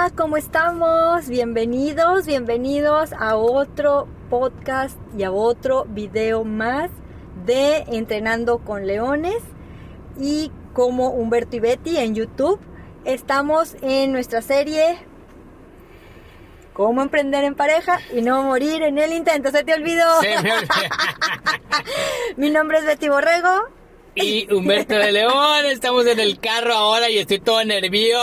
Hola, ¿cómo estamos? Bienvenidos, bienvenidos a otro podcast y a otro video más de Entrenando con Leones y como Humberto y Betty en YouTube. Estamos en nuestra serie Cómo emprender en pareja y no morir en el intento. ¿Se te olvidó? Mi nombre es Betty Borrego y Humberto de León. Estamos en el carro ahora y estoy todo nervioso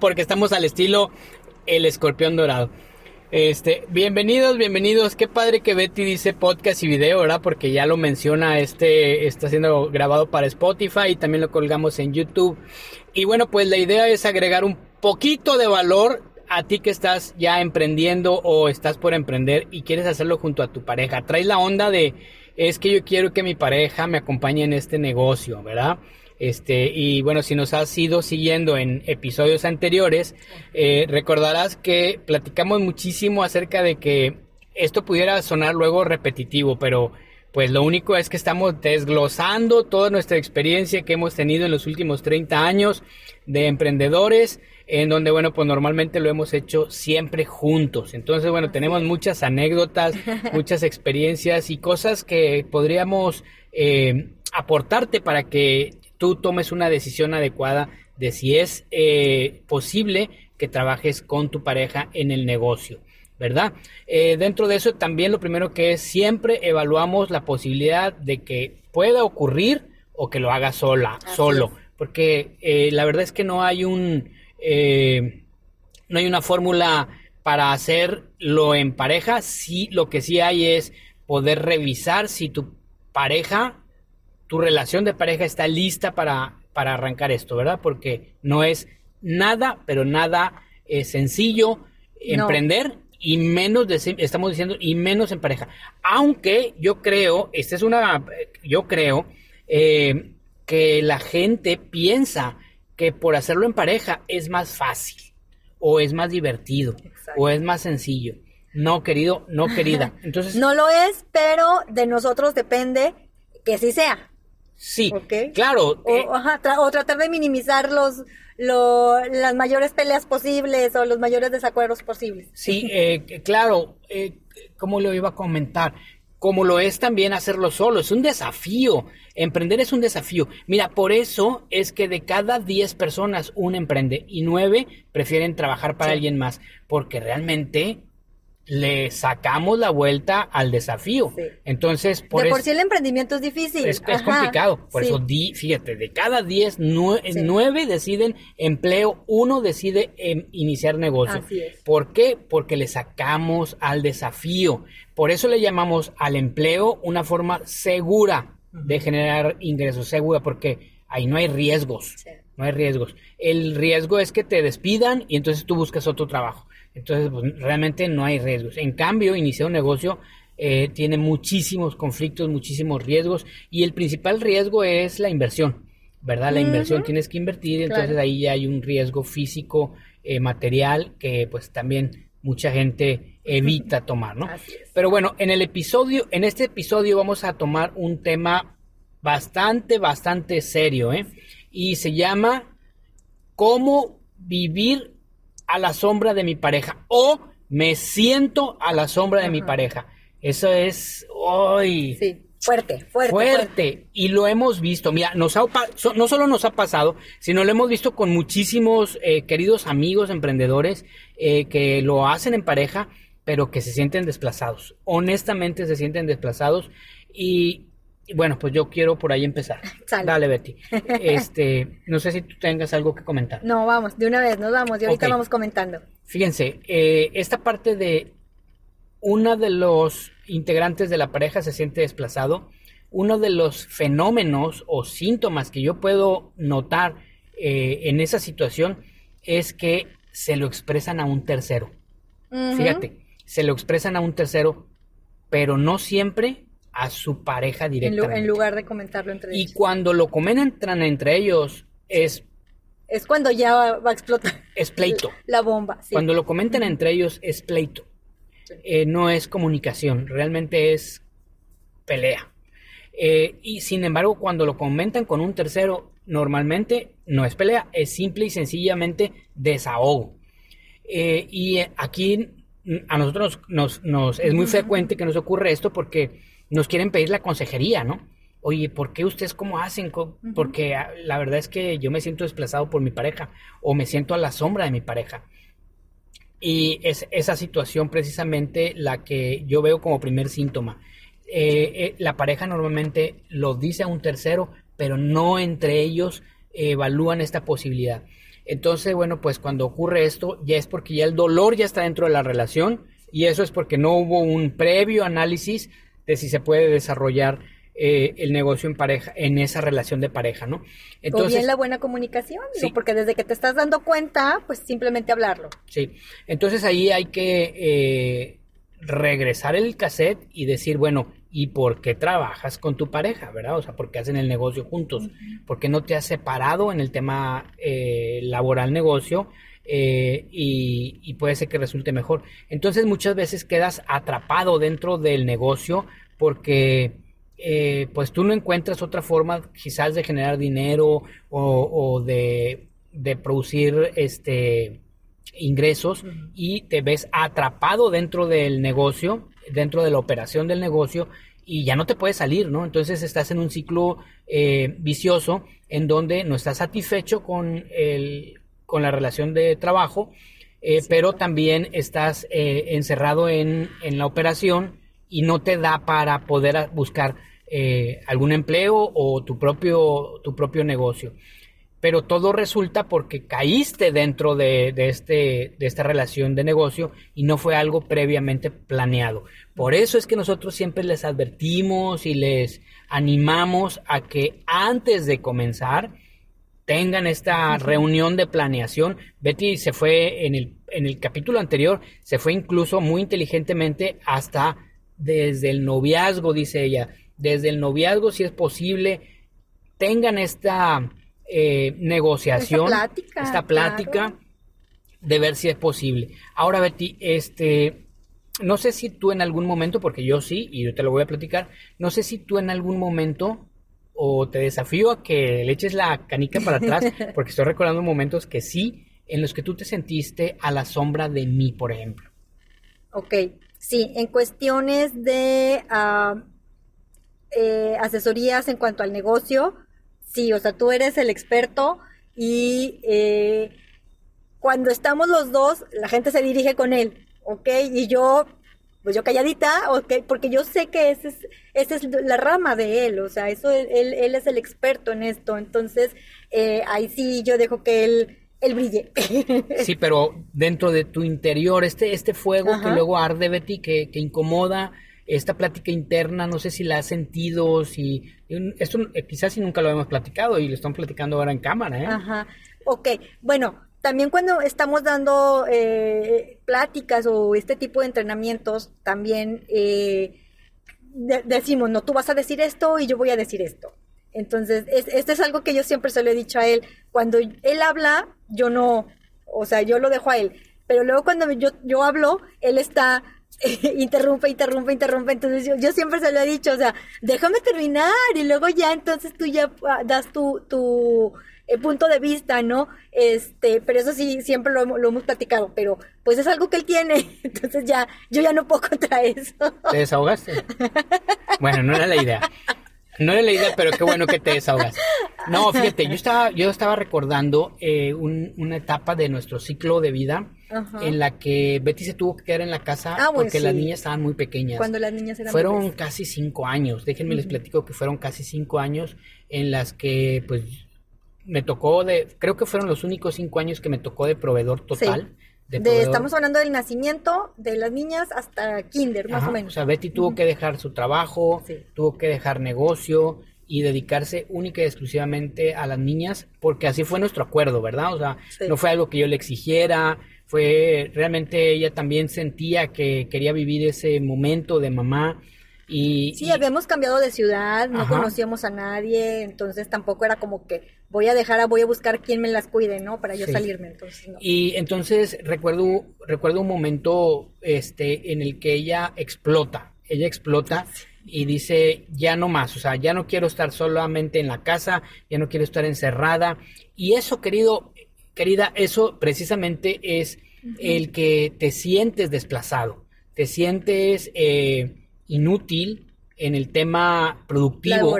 porque estamos al estilo El Escorpión Dorado. Este, bienvenidos, bienvenidos. Qué padre que Betty dice podcast y video, ¿verdad? Porque ya lo menciona, este está siendo grabado para Spotify y también lo colgamos en YouTube. Y bueno, pues la idea es agregar un poquito de valor a ti que estás ya emprendiendo o estás por emprender y quieres hacerlo junto a tu pareja. Traes la onda de es que yo quiero que mi pareja me acompañe en este negocio, ¿verdad? Este, y bueno, si nos has ido siguiendo en episodios anteriores, eh, recordarás que platicamos muchísimo acerca de que esto pudiera sonar luego repetitivo, pero pues lo único es que estamos desglosando toda nuestra experiencia que hemos tenido en los últimos 30 años de emprendedores en donde, bueno, pues normalmente lo hemos hecho siempre juntos. Entonces, bueno, tenemos muchas anécdotas, muchas experiencias y cosas que podríamos eh, aportarte para que tú tomes una decisión adecuada de si es eh, posible que trabajes con tu pareja en el negocio. ¿verdad? Eh, dentro de eso también lo primero que es siempre evaluamos la posibilidad de que pueda ocurrir o que lo haga sola, solo, porque la verdad es que no hay un eh, no hay una fórmula para hacerlo en pareja. Sí, lo que sí hay es poder revisar si tu pareja, tu relación de pareja está lista para, para arrancar esto, ¿verdad? Porque no es nada, pero nada eh, sencillo emprender y menos, estamos diciendo, y menos en pareja. Aunque yo creo, esta es una, yo creo eh, que la gente piensa que por hacerlo en pareja es más fácil o es más divertido o es más sencillo. No, querido, no, querida. Entonces, no lo es, pero de nosotros depende que sí sea. Sí, claro. Eh, o, tratar de minimizar los, las mayores peleas posibles o los mayores desacuerdos posibles. Sí, eh, claro, eh, como lo iba a comentar, como lo es también hacerlo solo, es un desafío. Emprender es un desafío. Mira, por eso es que de cada 10 personas una emprende y 9 prefieren trabajar para alguien más, porque realmente le sacamos la vuelta al desafío. Entonces, por De por sí el emprendimiento es difícil. Es, complicado. Por eso, di, fíjate, de cada 10, 9, deciden empleo, uno decide em, iniciar negocio. Así es. ¿Por qué? Porque le sacamos al desafío. Por eso le llamamos al empleo una forma segura de generar ingresos segura, porque ahí no hay riesgos. No hay riesgos. El riesgo es que te despidan y entonces tú buscas otro trabajo. Entonces, pues, realmente no hay riesgos. En cambio, iniciar un negocio eh, tiene muchísimos conflictos, muchísimos riesgos y el principal riesgo es la inversión, ¿verdad? La inversión tienes que invertir, entonces ahí ya hay un riesgo físico, eh, material que pues también mucha gente evita tomar, ¿no? Pero bueno, en el episodio, en este episodio vamos a tomar un tema bastante, bastante serio, ¿eh? Y se llama cómo vivir a la sombra de mi pareja o me siento a la sombra de mi pareja. Eso es hoy. Sí. Fuerte, fuerte, fuerte. Y lo hemos visto. Mira, nos ha, no solo nos ha pasado, sino lo hemos visto con muchísimos eh, queridos amigos emprendedores eh, que lo hacen en pareja pero que se sienten desplazados. Honestamente se sienten desplazados y, bueno, pues yo quiero por ahí empezar. Dale, Betty. Este, no sé si tú tengas algo que comentar. No, vamos, de una vez, nos vamos y ahorita vamos comentando. Fíjense, eh, esta parte de uno de los integrantes de la pareja se siente desplazado, uno de los fenómenos o síntomas que yo puedo notar eh, en esa situación es que se lo expresan a un tercero. Fíjate, se lo expresan a un tercero, pero no siempre a su pareja directamente. En, lugar de comentarlo entre ellos. Y cuando lo comentan entre ellos es... Es cuando ya va, a explotar. Es pleito. La bomba. Cuando lo comentan entre ellos es pleito. Eh, no es comunicación, realmente es pelea. Eh, y sin embargo, cuando lo comentan con un tercero, normalmente no es pelea, es simple y sencillamente desahogo. Eh, y aquí a nosotros nos, nos, es muy frecuente que nos ocurre esto porque nos quieren pedir la consejería, ¿no? Oye, ¿por qué ustedes cómo hacen? Porque ah, la verdad es que yo me siento desplazado por mi pareja o me siento a la sombra de mi pareja. Y es esa situación precisamente la que yo veo como primer síntoma. Eh, eh, la pareja normalmente lo dice a un tercero, pero no entre ellos evalúan esta posibilidad. Entonces, bueno, pues cuando ocurre esto, ya es porque ya el dolor ya está dentro de la relación y eso es porque no hubo un previo análisis de si se puede desarrollar eh, el negocio en pareja, en esa relación de pareja, ¿no? Entonces, o bien la buena comunicación, sí. porque desde que te estás dando cuenta, pues simplemente hablarlo. Sí, entonces ahí hay que eh, regresar el cassette y decir, bueno, ¿y por qué trabajas con tu pareja, verdad? O sea, ¿por qué hacen el negocio juntos? ¿Por qué no te has separado en el tema eh, laboral negocio? Eh, y, puede ser que resulte mejor. Entonces muchas veces quedas atrapado dentro del negocio porque eh, pues tú no encuentras otra forma quizás de generar dinero o, de, de, producir este ingresos y te ves atrapado dentro del negocio, dentro de la operación del negocio y ya no te puedes salir, ¿no? Entonces estás en un ciclo eh, vicioso en donde no estás satisfecho con, el, con la relación de trabajo, eh, pero también estás eh, encerrado en, en, la operación y no te da para poder buscar algún empleo o tu propio, tu propio negocio pero todo resulta porque caíste dentro de, este, de esta relación de negocio y no fue algo previamente planeado. Por eso es que nosotros siempre les advertimos y les animamos a que antes de comenzar tengan esta reunión de planeación. Betty se fue en el, en el capítulo anterior, se fue incluso muy inteligentemente hasta desde el noviazgo, dice ella, desde el noviazgo si es posible, tengan esta eh, negociación, esta plática, de ver si es posible. Ahora, Betty, este, no sé si tú en algún momento, porque yo sí, y yo te lo voy a platicar, no sé si tú en algún momento o te desafío a que le eches la canica para atrás, porque estoy recordando momentos que sí, en los que tú te sentiste a la sombra de mí, por ejemplo. Ok, sí, en cuestiones de eh, asesorías en cuanto al negocio, Sí, o sea, tú eres el experto y eh, cuando estamos los dos, la gente se dirige con él, ¿ok? Y yo, pues yo calladita, ¿ok? Porque yo sé que esa es, esa es la rama de él, o sea, eso él, él es el experto en esto, entonces eh, ahí sí yo dejo que él él brille. Sí, pero dentro de tu interior, este, este fuego que luego arde, Betty, que, que incomoda, esta plática interna, no sé si la has sentido, si esto eh, quizás si nunca lo hemos platicado y lo están platicando ahora en cámara, ¿eh? Ajá. Ok, bueno, también cuando estamos dando eh, pláticas o este tipo de entrenamientos, también eh, decimos, no, tú vas a decir esto y yo voy a decir esto. Entonces, esto es algo que yo siempre se lo he dicho a él. Cuando él habla, yo no, o sea, yo lo dejo a él. Pero luego cuando yo, yo hablo, él está interrumpe, interrumpe, interrumpe. Entonces yo, siempre se lo he dicho, o sea, déjame terminar y luego ya entonces tú ya ah, das tu, tu eh, punto de vista, ¿no? Este, pero eso sí, siempre lo, lo, hemos platicado, pero pues es algo que él tiene, entonces ya, yo ya no puedo contra eso. ¿Te desahogaste? Bueno, no era la idea. No era la idea, pero qué bueno que te desahogas. No, fíjate, yo estaba, yo estaba recordando eh, una etapa de nuestro ciclo de vida en la que Betty se tuvo que quedar en la casa ah, porque las niñas estaban muy pequeñas. Cuando las niñas eran Fueron casi cinco años, déjenme les platico que fueron casi cinco años en las que pues me tocó de, creo que fueron los únicos cinco años que me tocó de proveedor total. De estamos hablando del nacimiento de las niñas hasta kinder, más o menos. O sea, Betty tuvo que dejar su trabajo, tuvo que dejar negocio y dedicarse única y exclusivamente a las niñas, porque así fue nuestro acuerdo, ¿verdad? O sea, no fue algo que yo le exigiera, fue realmente ella también sentía que quería vivir ese momento de mamá y, sí, habíamos cambiado de ciudad, no conocíamos a nadie, entonces tampoco era como que voy a dejar, a, voy a buscar quién me las cuide, ¿no? Para yo salirme, entonces. Y entonces recuerdo, recuerdo un momento este, en el que ella explota, ella explota y dice, ya no más, o sea, ya no quiero estar solamente en la casa, ya no quiero estar encerrada. Y eso, querido, querida, eso precisamente es el que te sientes desplazado, te sientes eh, inútil en el tema productivo,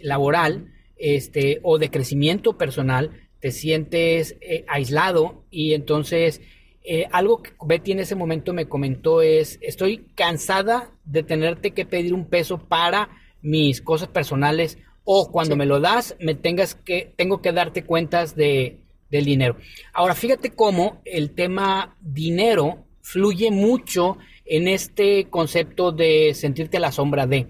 laboral, este, o de crecimiento personal, te sientes eh, aislado y entonces eh, algo que Betty en ese momento me comentó es, estoy cansada de tenerte que pedir un peso para mis cosas personales o cuando me lo das, me tengas que, tengo que darte cuentas de, del dinero. Ahora, fíjate cómo el tema dinero fluye mucho en este concepto de sentirte a la sombra de.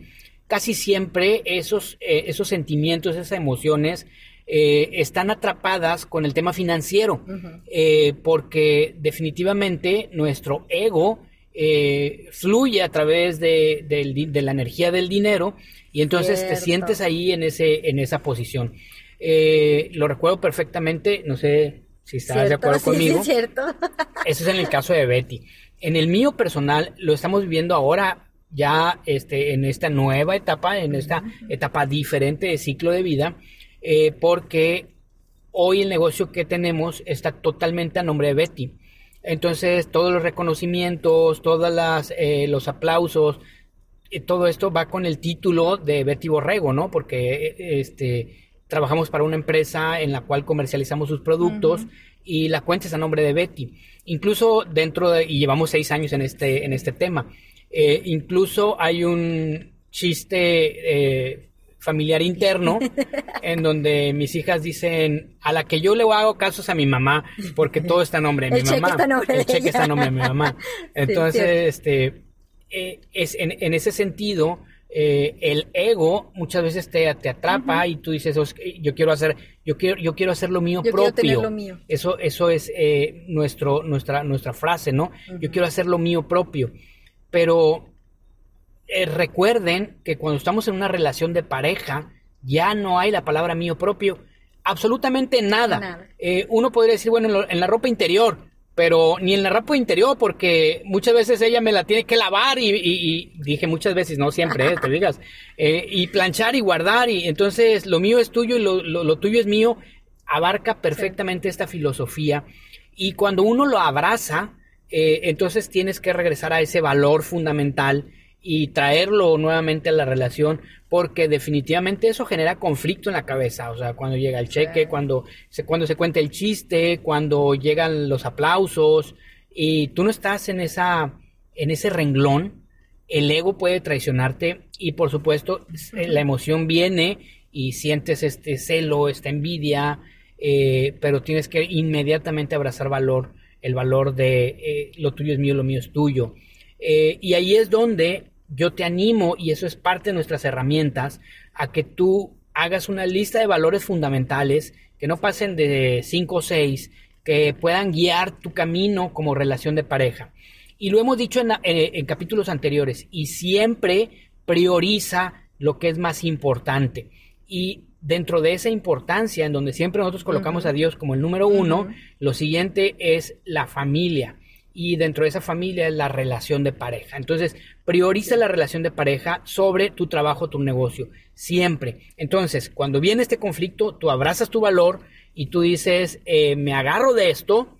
Casi siempre esos, eh, esos sentimientos, esas emociones, eh, están atrapadas con el tema financiero, eh, porque definitivamente nuestro ego eh, fluye a través de, la energía del dinero y entonces te sientes ahí en, ese, en esa posición. lo recuerdo perfectamente, no sé si estás de acuerdo conmigo. Sí, cierto. Eso es en el caso de Betty. En el mío personal, lo estamos viviendo ahora ya este, en esta nueva etapa, en esta etapa diferente de ciclo de vida, eh, porque hoy el negocio que tenemos está totalmente a nombre de Betty. Entonces, todos los reconocimientos, todos eh, los aplausos, y todo esto va con el título de Betty Borrego, ¿no? Porque eh, este, trabajamos para una empresa en la cual comercializamos sus productos y la cuenta es a nombre de Betty. Incluso dentro de, y llevamos seis años en este, en este tema, incluso hay un chiste familiar interno en donde mis hijas dicen a la que yo le hago casos a mi mamá porque todo está a nombre de mi mamá. el cheque está a nombre de mi mamá. Entonces, este eh, es en, ese sentido eh, el ego muchas veces te, te atrapa y tú dices yo quiero hacer yo quiero yo quiero hacer lo mío propio. mío. Eso eso es eh, nuestro nuestra nuestra frase, ¿no? Yo quiero hacer lo mío propio. Pero eh, recuerden que cuando estamos en una relación de pareja, ya no hay la palabra mío propio. Absolutamente nada. Eh, uno podría decir, bueno, en, la ropa interior, pero ni en la ropa interior, porque muchas veces ella me la tiene que lavar y, dije muchas veces, no siempre, eh, te digas, y planchar y guardar, y entonces lo mío es tuyo y lo, tuyo es mío, abarca perfectamente esta filosofía. Y cuando uno lo abraza, entonces tienes que regresar a ese valor fundamental y traerlo nuevamente a la relación porque definitivamente eso genera conflicto en la cabeza, o sea, cuando llega el cheque, cuando se, cuando se cuenta el chiste, cuando llegan los aplausos y tú no estás en esa en ese renglón, el ego puede traicionarte y por supuesto eh, la emoción viene y sientes este celo, esta envidia, eh, pero tienes que inmediatamente abrazar valor, el valor de eh, lo tuyo es mío, lo mío es tuyo. y ahí es donde yo te animo, y eso es parte de nuestras herramientas, a que tú hagas una lista de valores fundamentales que no pasen de 5 o 6, que puedan guiar tu camino como relación de pareja. Y lo hemos dicho en, capítulos anteriores, y siempre prioriza lo que es más importante. Y dentro de esa importancia, en donde siempre nosotros colocamos a Dios como el número uno, lo siguiente es la familia y dentro de esa familia es la relación de pareja. Entonces, prioriza la relación de pareja sobre tu trabajo, tu negocio, siempre. Entonces, cuando viene este conflicto, tú abrazas tu valor y tú dices, eh, me agarro de esto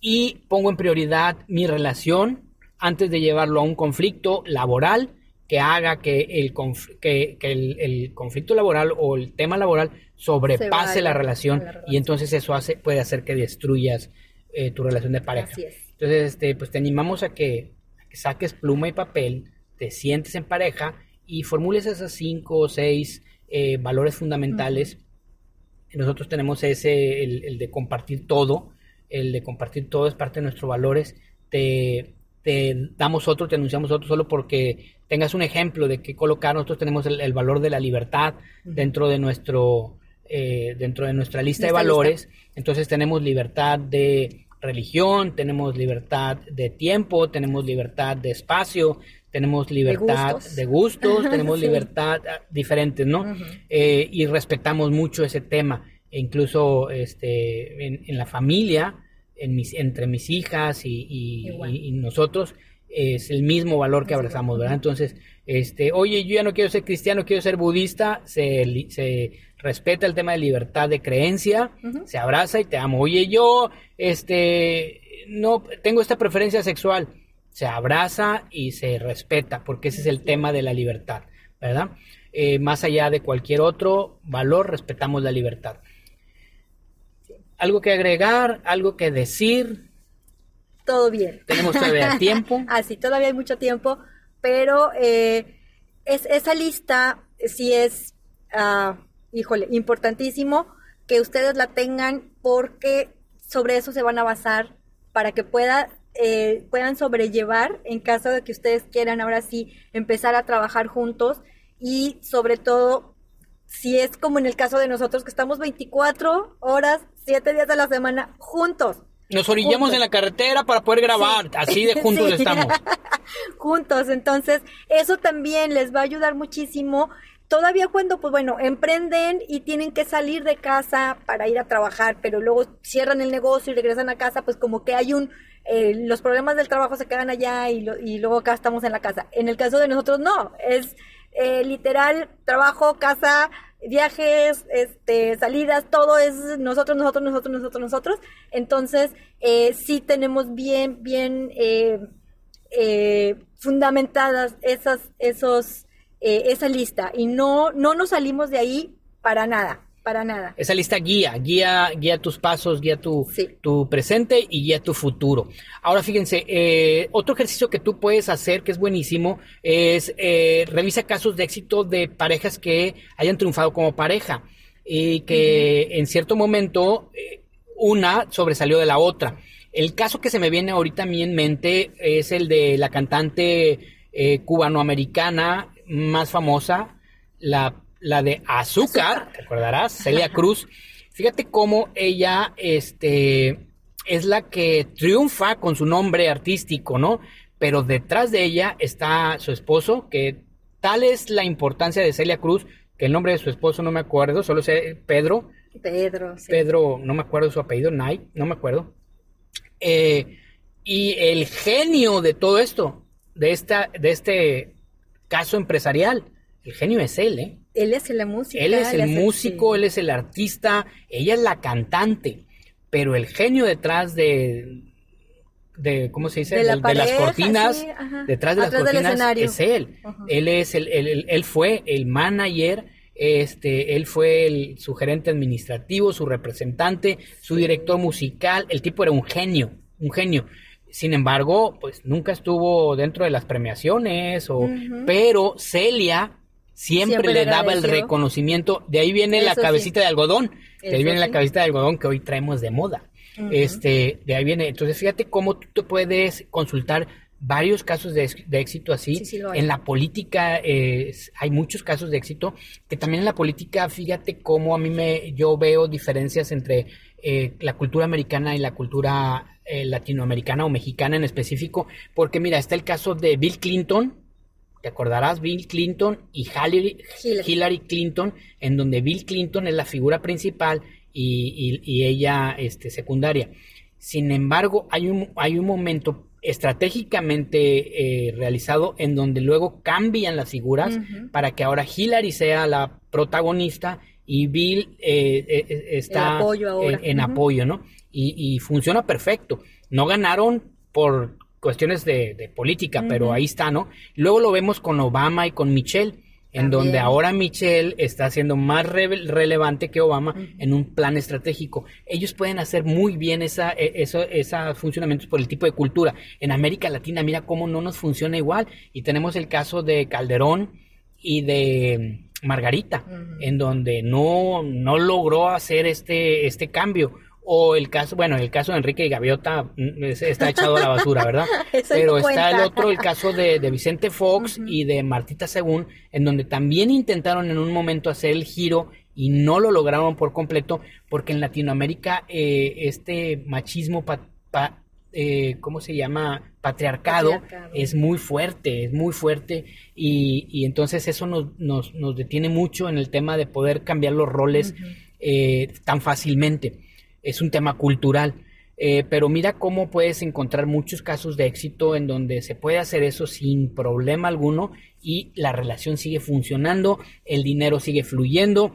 y pongo en prioridad mi relación antes de llevarlo a un conflicto laboral que haga que el, que, el, conflicto laboral o el tema laboral sobrepase la, relación, y entonces eso hace, puede hacer que destruyas eh, tu relación de pareja. Así es. Entonces, este, pues te animamos a que, saques pluma y papel, te sientes en pareja y formules esos cinco o seis eh, valores fundamentales. Nosotros tenemos ese, el, de compartir todo, el de compartir todo es parte de nuestros valores. Te, damos otro, te anunciamos otro solo porque tengas un ejemplo de qué colocar. Nosotros tenemos el, valor de la libertad dentro de nuestro eh, dentro de nuestra lista de valores. Entonces tenemos libertad de religión, tenemos libertad de tiempo, tenemos libertad de espacio, tenemos libertad de gustos, tenemos libertad ah, diferentes, ¿no? Eh, y respetamos mucho ese tema, e incluso este, en, la familia, en mis, entre mis hijas y, nosotros, es el mismo valor que abrazamos, ¿verdad? Entonces, este, oye, yo ya no quiero ser cristiano, quiero ser budista, se, se respeta el tema de libertad de creencia, se abraza y te amo. Oye, yo, este, no, tengo esta preferencia sexual, se abraza y se respeta, porque ese es el tema de la libertad, ¿verdad? Eh, más allá de cualquier otro valor, respetamos la libertad. ¿Algo que agregar? ¿Algo que decir? Todo bien. Tenemos todavía tiempo. Así, todavía hay mucho tiempo, pero eh, es, esa lista sí es, uh, híjole, importantísimo que ustedes la tengan porque sobre eso se van a basar para que pueda, eh, puedan sobrellevar en caso de que ustedes quieran ahora sí empezar a trabajar juntos y sobre todo si es como en el caso de nosotros que estamos 24 horas, 7 días de la semana juntos. Nos orillamos en la carretera para poder grabar, así de juntos estamos. juntos, entonces eso también les va a ayudar muchísimo todavía cuando, pues bueno, emprenden y tienen que salir de casa para ir a trabajar, pero luego cierran el negocio y regresan a casa, pues como que hay un, eh, los problemas del trabajo se quedan allá y, y luego acá estamos en la casa. En el caso de nosotros no, es eh, literal trabajo, casa, viajes, este, salidas, todo es nosotros, nosotros, nosotros, nosotros, nosotros. Entonces, eh, sí tenemos bien, bien eh, eh fundamentadas esas, esos eh, esa lista y no, no nos salimos de ahí para nada. Para nada. Esa lista guía, guía, guía tus pasos, guía tu, tu presente y guía tu futuro. Ahora fíjense, eh, otro ejercicio que tú puedes hacer que es buenísimo es eh, revisa casos de éxito de parejas que hayan triunfado como pareja y que en cierto momento una sobresalió de la otra. El caso que se me viene ahorita a mí en mente es el de la cantante cubanoamericana más famosa, la, la de Azúcar, ¿te acordarás? Celia Cruz. Fíjate cómo ella este, es la que triunfa con su nombre artístico, ¿no? Pero detrás de ella está su esposo, que tal es la importancia de Celia Cruz, que el nombre de su esposo no me acuerdo, solo sé Pedro. Pedro, sí. Pedro, no me acuerdo su apellido, Nay, no me acuerdo. Eh, y el genio de todo esto, de, esta, de este caso empresarial. El genio es él, ¿eh? Él es la música. Él es el músico, él es el artista, ella es la cantante, pero el genio detrás de, de ¿cómo se dice? De, las cortinas, detrás de las cortinas es él. Él es el, él fue el manager, este, él fue el, su gerente administrativo, su representante, su director musical. El tipo era un genio, un genio. Sin embargo, pues nunca estuvo dentro de las premiaciones, o, pero Celia siempre, le daba el reconocimiento. De ahí viene la cabecita de algodón. De ahí viene la cabecita de algodón que hoy traemos de moda. Este, de ahí viene. Entonces, fíjate cómo tú te puedes consultar varios casos de, éxito así. en la política hay muchos casos de éxito, que también en la política, fíjate cómo a mí me, yo veo diferencias entre eh, la cultura americana y la cultura eh, latinoamericana o mexicana en específico, porque mira, está el caso de Bill Clinton, te acordarás, Bill Clinton y Hillary, Clinton, en donde Bill Clinton es la figura principal y, ella este, secundaria. Sin embargo, hay un, hay un momento estratégicamente eh, realizado en donde luego cambian las figuras para que ahora Hillary sea la protagonista y Bill eh, está en, apoyo, ¿no? y, funciona perfecto. No ganaron por cuestiones de, política, pero ahí está, ¿no? Luego lo vemos con Obama y con Michelle, en donde ahora Michelle está siendo más relevante que Obama en un plan estratégico. Ellos pueden hacer muy bien esa, e, eso, esos funcionamientos por el tipo de cultura. En América Latina, mira cómo no nos funciona igual. Y tenemos el caso de Calderón y de Margarita, en donde no, no logró hacer este, este cambio o el caso, bueno, el caso de Enrique y Gaviota mm, está echado a la basura, ¿verdad? Pero está el otro, el caso de, Vicente Fox y de Martita Según, en donde también intentaron en un momento hacer el giro y no lo lograron por completo, porque en Latinoamérica eh, este machismo, eh, ¿cómo se llama? Patriarcado, es muy fuerte, es muy fuerte, y, entonces eso nos, nos, nos, detiene mucho en el tema de poder cambiar los roles eh, tan fácilmente es un tema cultural. eh, pero mira cómo puedes encontrar muchos casos de éxito en donde se puede hacer eso sin problema alguno y la relación sigue funcionando, el dinero sigue fluyendo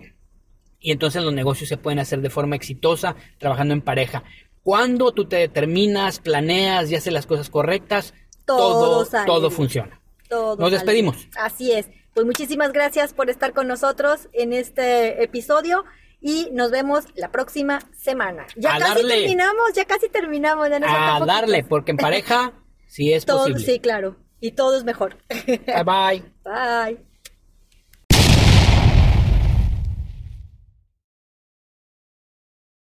y entonces los negocios se pueden hacer de forma exitosa trabajando en pareja. Cuando tú te determinas, planeas y haces las cosas correctas, todo, todo, funciona. Nos despedimos. Así es. Pues muchísimas gracias por estar con nosotros en este episodio y nos vemos la próxima semana. Ya casi terminamos, ya casi terminamos. a darle, porque en pareja sí es todo, posible. Sí, claro. Y todo es mejor. Bye bye. Bye.